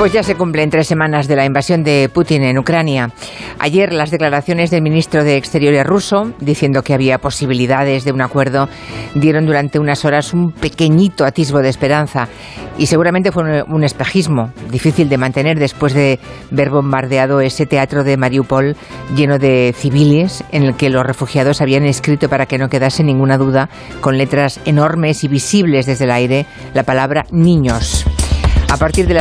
Pues ya se cumplen tres semanas de la invasión de Putin en Ucrania. Ayer las declaraciones del ministro de Exteriores ruso, diciendo que había posibilidades de un acuerdo, dieron durante unas horas un pequeñito atisbo de esperanza. Y seguramente fue un, espejismo difícil de mantener después de ver bombardeado ese teatro de Mariupol lleno de civiles en el que los refugiados habían escrito para que no quedase ninguna duda, con letras enormes y visibles desde el aire, la palabra niños. A partir de las